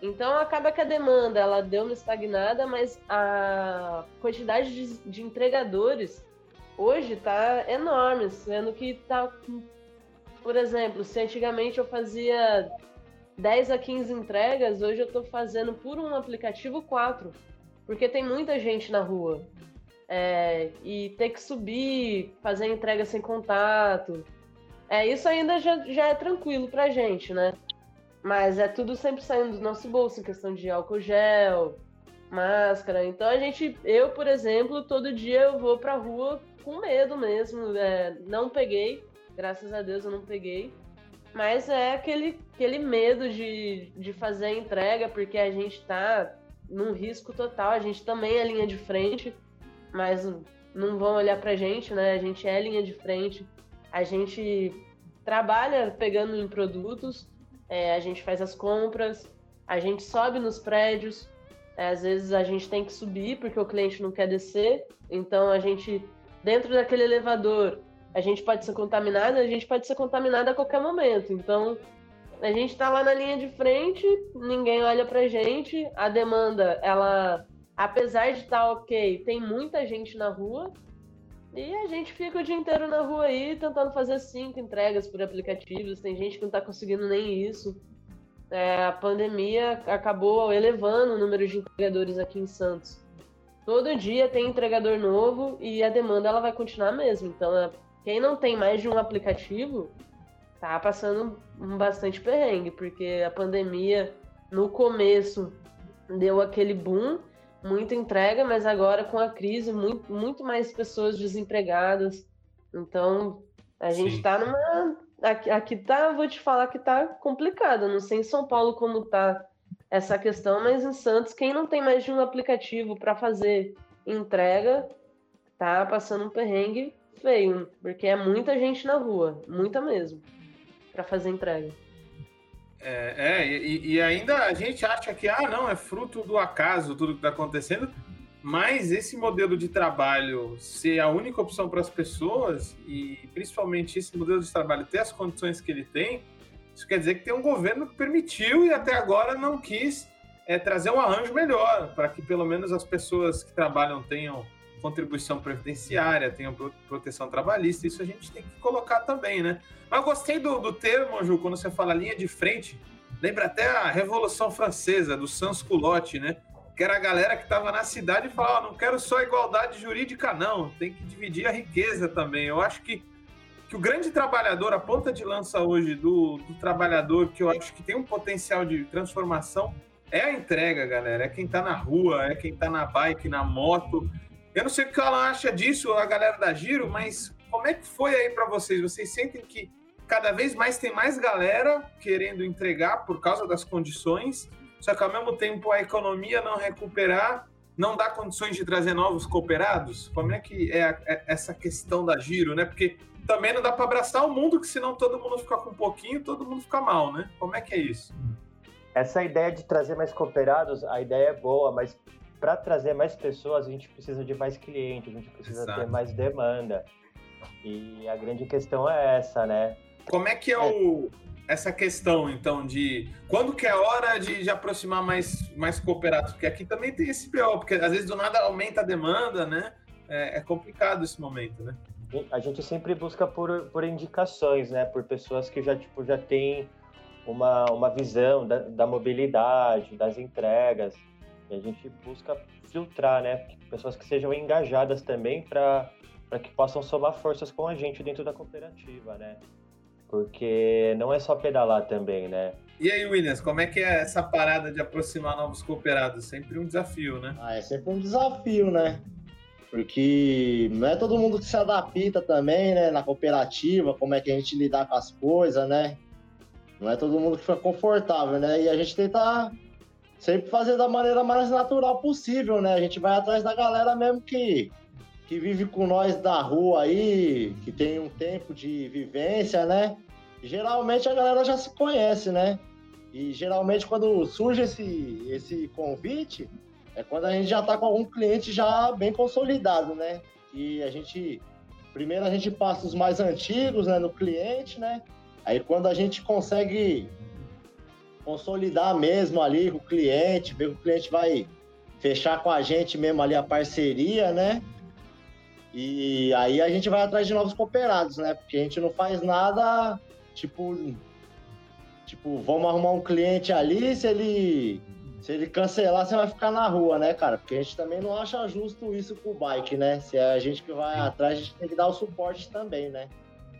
Então acaba que a demanda ela deu uma estagnada, mas a quantidade de, de entregadores hoje tá enorme, sendo que tá. Por exemplo, se antigamente eu fazia 10 a 15 entregas, hoje eu tô fazendo por um aplicativo 4. Porque tem muita gente na rua. É, e ter que subir, fazer entrega sem contato. É, isso ainda já, já é tranquilo pra gente, né? Mas é tudo sempre saindo do nosso bolso, em questão de álcool gel, máscara. Então a gente, eu, por exemplo, todo dia eu vou pra rua com medo mesmo. É, não peguei, graças a Deus eu não peguei. Mas é aquele, aquele medo de, de fazer a entrega, porque a gente tá num risco total. A gente também é linha de frente, mas não vão olhar pra gente, né? A gente é linha de frente. A gente trabalha pegando em produtos, é, a gente faz as compras, a gente sobe nos prédios. É, às vezes a gente tem que subir porque o cliente não quer descer, então a gente dentro daquele elevador, a gente pode ser contaminado, a gente pode ser contaminado a qualquer momento. Então, a gente está lá na linha de frente, ninguém olha pra gente, a demanda, ela, apesar de estar tá ok, tem muita gente na rua, e a gente fica o dia inteiro na rua aí tentando fazer cinco entregas por aplicativos. Tem gente que não está conseguindo nem isso. É, a pandemia acabou elevando o número de entregadores aqui em Santos. Todo dia tem entregador novo e a demanda ela vai continuar mesmo. Então, é, quem não tem mais de um aplicativo tá passando um bastante perrengue, porque a pandemia no começo deu aquele boom, muita entrega, mas agora com a crise, muito, muito mais pessoas desempregadas. Então, a gente Sim. tá numa. Aqui, aqui tá, vou te falar que tá complicado. Não sei em São Paulo como tá essa questão, mas em Santos, quem não tem mais de um aplicativo para fazer entrega, tá passando um perrengue feio, porque é muita gente na rua, muita mesmo, para fazer entrega. É, é e, e, ainda a gente acha que, ah, não, é fruto do acaso tudo que está acontecendo, mas esse modelo de trabalho ser a única opção para as pessoas, e principalmente esse modelo de trabalho ter as condições que ele tem, isso quer dizer que tem um governo que permitiu e até agora não quis é, trazer um arranjo melhor, para que pelo menos as pessoas que trabalham tenham contribuição previdenciária, tenham proteção trabalhista, isso a gente tem que colocar também, né? Mas eu gostei do, do termo, Ju, quando você fala linha de frente, lembra até a Revolução Francesa, do sans culotte, né? Que era a galera que estava na cidade e falava, oh, não quero só igualdade jurídica, não, tem que dividir a riqueza também. Eu acho que, que o grande trabalhador, a ponta de lança hoje do, do trabalhador, que eu acho que tem um potencial de transformação, é a entrega, galera. É quem está na rua, é quem está na bike, na moto, eu não sei o que ela acha disso, a galera da Giro, mas como é que foi aí para vocês? Vocês sentem que cada vez mais tem mais galera querendo entregar por causa das condições, só que ao mesmo tempo a economia não recuperar, não dá condições de trazer novos cooperados? Como é que é, a, é essa questão da Giro, né? Porque também não dá para abraçar o mundo, que senão todo mundo fica com um pouquinho, todo mundo fica mal, né? Como é que é isso? Essa ideia de trazer mais cooperados, a ideia é boa, mas para trazer mais pessoas, a gente precisa de mais clientes, a gente precisa Exato. ter mais demanda. E a grande questão é essa, né? Como é que é, é. o essa questão, então, de quando que é hora de, de, aproximar mais, mais cooperados? Porque aqui também tem esse pior, porque às vezes do nada aumenta a demanda, né? É, é, complicado esse momento, né? A gente sempre busca por, por indicações, né? Por pessoas que já, tipo, já têm uma, uma visão da, da mobilidade, das entregas. E a gente busca filtrar, né? Pessoas que sejam engajadas também para que possam somar forças com a gente dentro da cooperativa, né? Porque não é só pedalar também, né? E aí, Williams, como é que é essa parada de aproximar novos cooperados? Sempre um desafio, né? Ah, é sempre um desafio, né? Porque não é todo mundo que se adapta também, né? Na cooperativa, como é que a gente lidar com as coisas, né? Não é todo mundo que fica confortável, né? E a gente tenta sempre fazer da maneira mais natural possível, né? A gente vai atrás da galera mesmo que, que vive com nós da rua aí, que tem um tempo de vivência, né? Geralmente a galera já se conhece, né? E geralmente quando surge esse, esse convite, é quando a gente já está com algum cliente já bem consolidado, né? E a gente, primeiro a gente passa os mais antigos, né, no cliente, né? Aí quando a gente consegue consolidar mesmo ali com o cliente, ver que o cliente vai fechar com a gente mesmo ali a parceria, né? E aí a gente vai atrás de novos cooperados, né? Porque a gente não faz nada, tipo, tipo, vamos arrumar um cliente ali, se ele se ele cancelar, você vai ficar na rua, né, cara? Porque a gente também não acha justo isso com o bike, né? Se é a gente que vai atrás, a gente tem que dar o suporte também, né?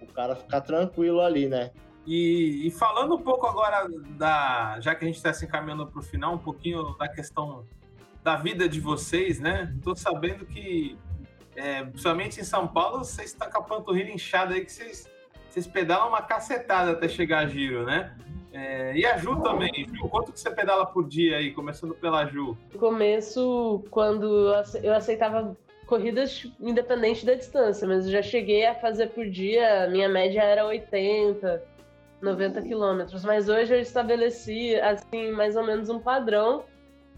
O cara ficar tranquilo ali, né? E, e, falando um pouco agora da. Já que a gente está se encaminhando para o final, um pouquinho da questão da vida de vocês, né? Estou sabendo que, é, principalmente em São Paulo, vocês estão com a panturrilha inchada aí, que vocês, vocês pedalam uma cacetada até chegar a giro, né? É, e a Ju também. Ju, quanto que você pedala por dia aí, começando pela Ju? No começo, quando eu aceitava corridas independente da distância, mas eu já cheguei a fazer por dia, minha média era 80 90 quilômetros. Mas hoje eu estabeleci, assim, mais ou menos um padrão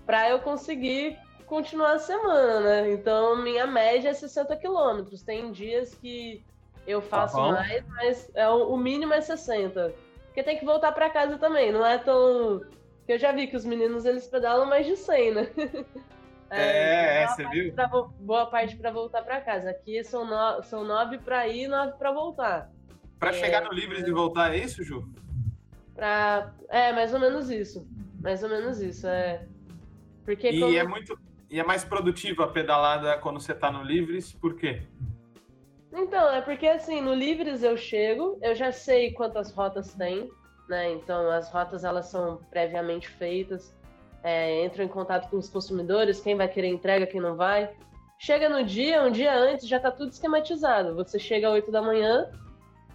para eu conseguir continuar a semana, né? Então, minha média é 60 quilômetros. Tem dias que eu faço tá mais, mas é, o mínimo é 60. Porque tem que voltar para casa também, não é tão... Porque eu já vi que os meninos, eles pedalam mais de 100, né? É, é você viu? Pra, boa parte para voltar para casa. Aqui são, no, são nove para ir e nove para voltar. Para é, chegar no Livres e voltar, é isso, Ju? Pra... É, mais ou menos isso. Mais ou menos isso, é. Porque e como... é muito. E é mais produtiva a pedalada quando você tá no Livres, por quê? Então, é porque assim, no Livres eu chego, eu já sei quantas rotas tem, né? Então as rotas elas são previamente feitas, é, entro em contato com os consumidores, quem vai querer entrega, quem não vai. Chega no dia, um dia antes, já tá tudo esquematizado. Você chega às 8 da manhã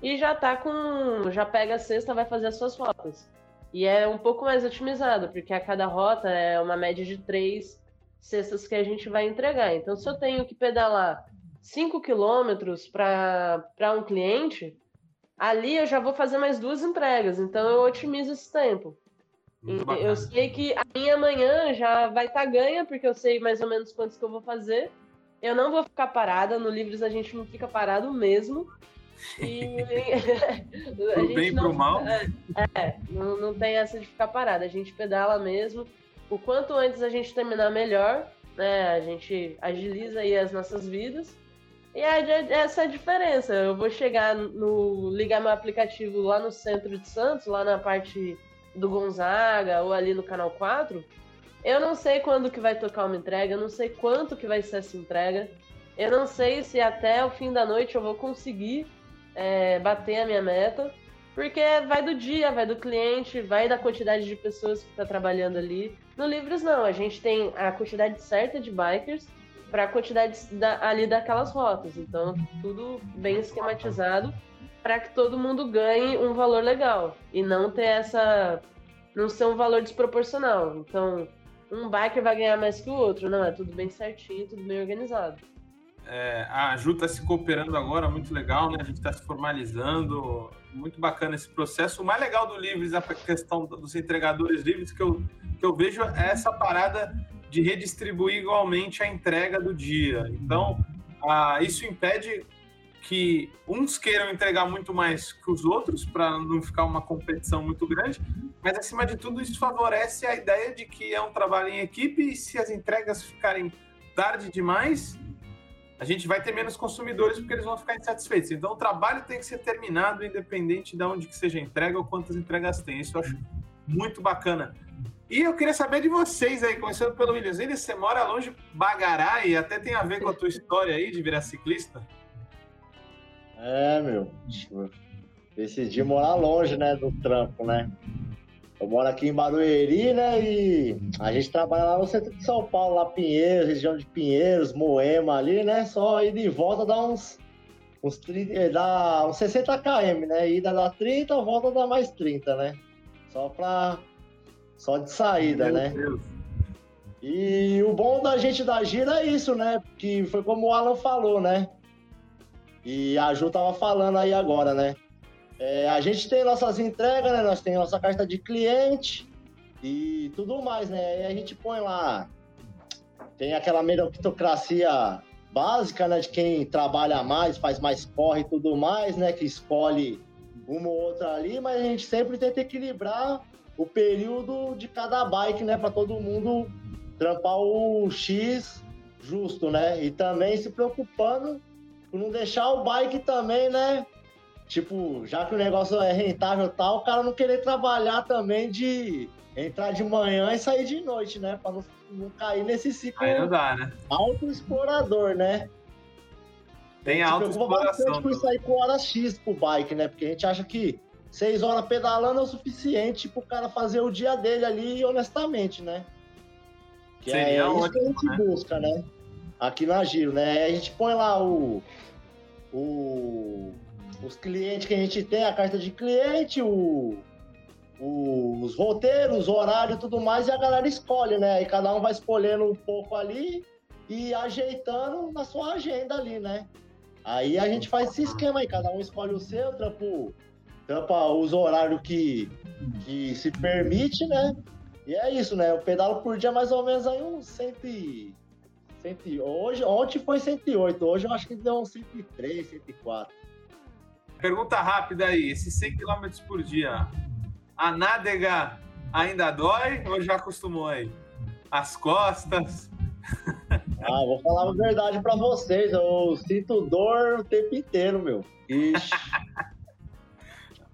e já tá com. já pega a cesta, vai fazer as suas rotas. E é um pouco mais otimizado, porque a cada rota é uma média de três cestas que a gente vai entregar. Então, se eu tenho que pedalar 5 quilômetros para um cliente, ali eu já vou fazer mais duas entregas. Então, eu otimizo esse tempo. eu sei que a minha manhã já vai estar tá ganha, porque eu sei mais ou menos quantos que eu vou fazer. Eu não vou ficar parada. No Livres a gente não fica parado mesmo. E pro bem e pro mal. É, é, não, não tem essa de ficar parada. A gente pedala mesmo. O quanto antes a gente terminar, melhor. Né? A gente agiliza aí as nossas vidas. E é, essa é a diferença. Eu vou chegar no. ligar meu aplicativo lá no centro de Santos, lá na parte do Gonzaga ou ali no canal 4. Eu não sei quando que vai tocar uma entrega, eu não sei quanto que vai ser essa entrega. Eu não sei se até o fim da noite eu vou conseguir é, bater a minha meta, porque vai do dia, vai do cliente, vai da quantidade de pessoas que está trabalhando ali. No Livros, não, a gente tem a quantidade certa de bikers para a quantidade da, ali daquelas rotas. Então, tudo bem esquematizado para que todo mundo ganhe um valor legal e não ter essa. não ser um valor desproporcional. Então, um biker vai ganhar mais que o outro. Não, é tudo bem certinho, tudo bem organizado. É, a Ju está se cooperando agora, muito legal, né? A gente está se formalizando, muito bacana esse processo. O mais legal do Livres, a questão dos entregadores livres, que eu, que eu vejo é essa parada de redistribuir igualmente a entrega do dia. Então, isso impede que uns queiram entregar muito mais que os outros, para não ficar uma competição muito grande, mas acima de tudo, isso favorece a ideia de que é um trabalho em equipe e se as entregas ficarem tarde demais, a gente vai ter menos consumidores porque eles vão ficar insatisfeitos. Então o trabalho tem que ser terminado independente de onde que seja entrega ou quantas entregas tem. Isso eu acho muito bacana. E eu queria saber de vocês aí, começando pelo Williams. Ele, você mora longe Bagará e até tem a ver com a tua história aí de virar ciclista? É, meu. Decidi morar longe, né, do trampo, né? Eu moro aqui em Barueri, né? E a gente trabalha lá no centro de São Paulo, lá Pinheiros, região de Pinheiros, Moema ali, né? Só ir de volta dá uns, uns, 30, eh, dá uns 60 km, né? Ida dá 30, volta dá mais 30, né? Só pra. Só de saída, Meu né? Deus. E o bom da gente da gira é isso, né? Que foi como o Alan falou, né? E a Ju tava falando aí agora, né? É, a gente tem nossas entregas, né? Nós temos nossa carta de cliente e tudo mais, né? E a gente põe lá. Tem aquela meritocracia básica, né? De quem trabalha mais, faz mais corre e tudo mais, né? Que escolhe uma ou outra ali, mas a gente sempre tenta equilibrar o período de cada bike, né? Para todo mundo trampar o X justo, né? E também se preocupando por não deixar o bike também, né? Tipo, já que o negócio é rentável e tal, o cara não querer trabalhar também de entrar de manhã e sair de noite, né? Pra não, não cair nesse ciclo Aí não dá, né? autoexplorador, né? Tem autoexploração. por sair com hora X pro bike, né? Porque a gente acha que seis horas pedalando é o suficiente pro cara fazer o dia dele ali honestamente, né? Que Seria é ótimo, isso que a gente né? busca, né? Aqui na Giro, né? A gente põe lá o, o os clientes que a gente tem, a carta de cliente, o, os roteiros, horário e tudo mais, e a galera escolhe, né? E cada um vai escolhendo um pouco ali e ajeitando na sua agenda ali, né? Aí a gente faz esse esquema aí, cada um escolhe o seu, trampo, trampa os horários que, que se permite, né? E é isso, né? O pedalo por dia mais ou menos aí uns 100, 100 hoje, ontem foi 108, hoje eu acho que deu uns 103, 104. Pergunta rápida aí, esses 100 km por dia, a nádega ainda dói ou já acostumou aí? As costas? Ah, vou falar a verdade para vocês, eu sinto dor o tempo inteiro, meu. Ixi.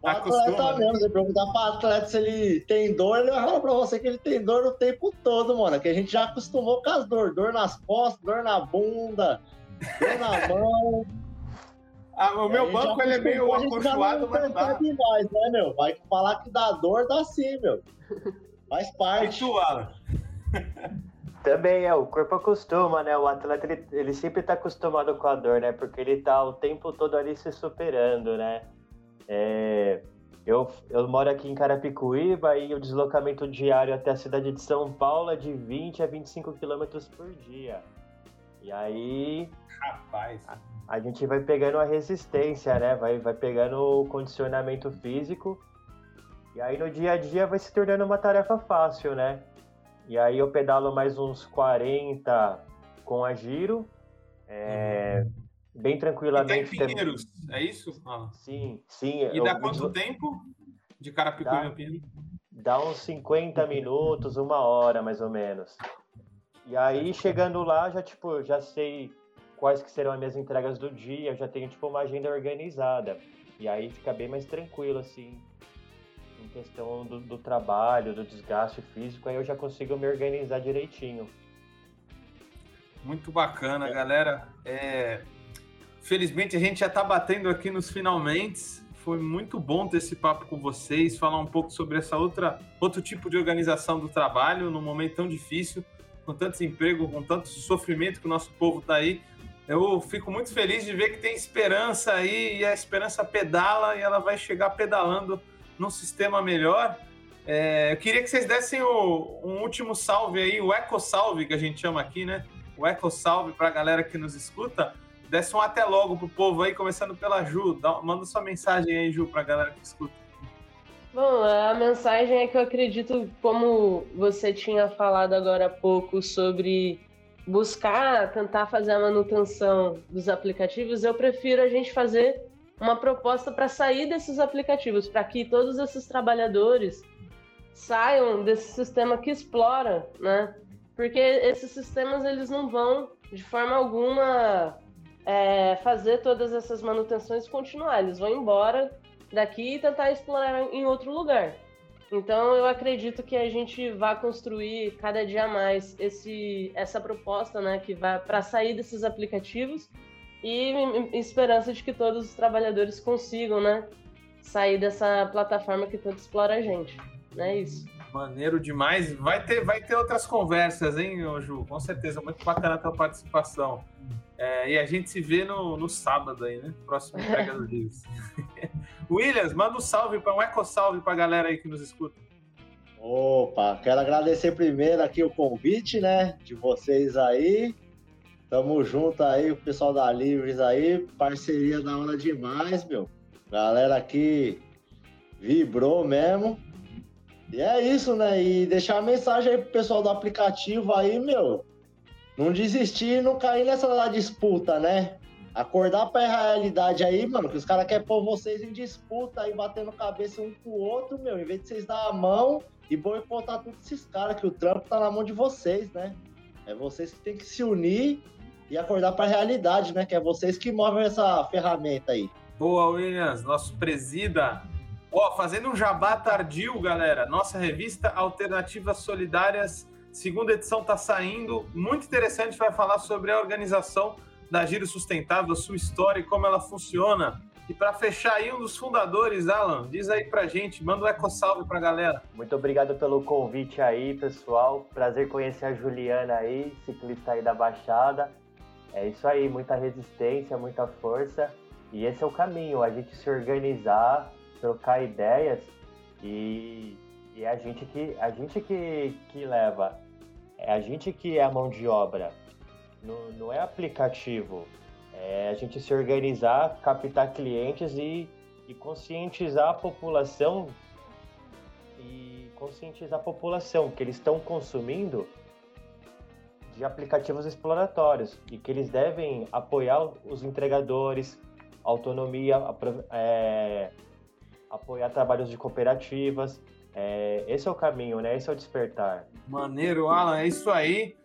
O atleta mesmo, você perguntar para atleta se ele tem dor, ele vai falar para você que ele tem dor o tempo todo, mano. Que a gente já acostumou com as dor, dor nas costas, dor na bunda, dor na mão. Ah, o meu banco ele é meio acolchoado, mas dá. Mais, né, meu? Vai falar que dá dor, dá sim, meu. Faz parte. E tu, Alan? Também é, o corpo acostuma, né? O atleta, ele, ele sempre tá acostumado com a dor, né? Porque ele tá o tempo todo ali se superando, né? É, eu, eu moro aqui em Carapicuíba e o deslocamento diário até a cidade de São Paulo é de 20 a 25 quilômetros por dia. E aí. Rapaz. A, a, gente vai pegando a resistência, né? Vai, vai pegando o condicionamento físico. E aí no dia a dia vai se tornando uma tarefa fácil, né? E aí eu pedalo mais uns 40 com a giro. É, bem tranquilamente. E tá em Pinheiros, é isso? Ah. Sim, sim. E dá quanto tempo de Carapicuíba dá? Dá uns 50 minutos, uma hora mais ou menos. E aí chegando lá, já tipo, já sei quais que serão as minhas entregas do dia, já tenho tipo uma agenda organizada. E aí fica bem mais tranquilo assim em questão do, do trabalho, do desgaste físico, aí eu já consigo me organizar direitinho. Muito bacana, galera. É... Felizmente a gente já está batendo aqui nos finalmente. Foi muito bom ter esse papo com vocês, falar um pouco sobre essa outra outro tipo de organização do trabalho num momento tão difícil, com tanto desemprego, com tanto sofrimento que o nosso povo está aí. Eu fico muito feliz de ver que tem esperança aí e a esperança pedala e ela vai chegar pedalando num sistema melhor. É, eu queria que vocês dessem o, um último salve aí, o eco salve que a gente chama aqui, né? O eco salve para a galera que nos escuta. Desse um até logo pro povo aí, começando pela Ju. Dá, manda sua mensagem aí, Ju, para a galera que escuta. Bom, a mensagem é que eu acredito, como você tinha falado agora há pouco sobre buscar tentar fazer a manutenção dos aplicativos, eu prefiro a gente fazer uma proposta para sair desses aplicativos, para que todos esses trabalhadores saiam desse sistema que explora, né? Porque esses sistemas eles não vão de forma alguma é, fazer todas essas manutenções continuar, eles vão embora daqui e tentar explorar em outro lugar. Então eu acredito que a gente vai construir cada dia mais esse, essa proposta, né, que vai para sair desses aplicativos e esperança de que todos os trabalhadores consigam, né, sair dessa plataforma que tanto explora a gente. É isso. Maneiro demais. Vai ter, vai ter outras conversas, hein, Ju? Com certeza. Muito bacana a tua participação. É, e a gente se vê no, no sábado aí, né? Próxima entrega do livro. Williams, manda um salve, para um eco salve para a galera aí que nos escuta. Opa, quero agradecer primeiro aqui o convite, né, de vocês aí. Tamo junto aí, o pessoal da Livres aí, parceria da hora demais, meu. Galera aqui vibrou mesmo. E é isso, né? E deixar a mensagem aí pro pessoal do aplicativo aí, meu. Não desistir e não cair nessa disputa, né? Acordar pra realidade aí, mano, que os caras querem pôr vocês em disputa aí, batendo cabeça um com o outro, meu. Em vez de vocês dar a mão e boicotar todos esses caras, que o trampo tá na mão de vocês, né? É vocês que tem que se unir e acordar para a realidade, né? Que é vocês que movem essa ferramenta aí. Boa, Williams, nosso presida. Ó, fazendo um jabá tardio, galera. Nossa revista Alternativas Solidárias, segunda edição tá saindo. Muito interessante, vai falar sobre a organização da Giro Sustentável, sua história e como ela funciona. E para fechar aí, um dos fundadores, Alan, diz aí pra gente, manda um eco salve pra galera. Muito obrigado pelo convite aí, pessoal. Prazer conhecer a Juliana aí, ciclista aí da Baixada. É isso aí, muita resistência, muita força. E esse é o caminho, a gente se organizar, trocar ideias e, e é a gente que a gente que, que leva. É a gente que é a mão de obra. Não, não é aplicativo. É a gente se organizar, captar clientes e, e conscientizar a população e conscientizar a população que eles estão consumindo de aplicativos exploratórios e que eles devem apoiar os entregadores, autonomia, é, apoiar trabalhos de cooperativas. É, esse é o caminho, né? Esse é o despertar. Maneiro, Alan, é isso aí.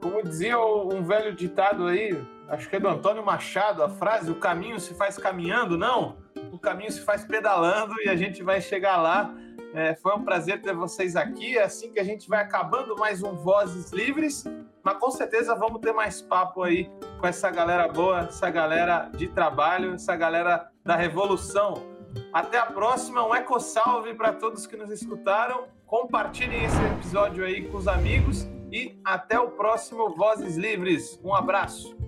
Como dizia um velho ditado aí, acho que é do Antônio Machado, a frase: o caminho se faz caminhando, não. O caminho se faz pedalando e a gente vai chegar lá. É, foi um prazer ter vocês aqui. É assim que a gente vai acabando mais um Vozes Livres. mas com certeza vamos ter mais papo aí com essa galera boa, essa galera de trabalho, essa galera da revolução. Até a próxima, um eco salve para todos que nos escutaram. Compartilhem esse episódio aí com os amigos e até o próximo Vozes Livres. Um abraço.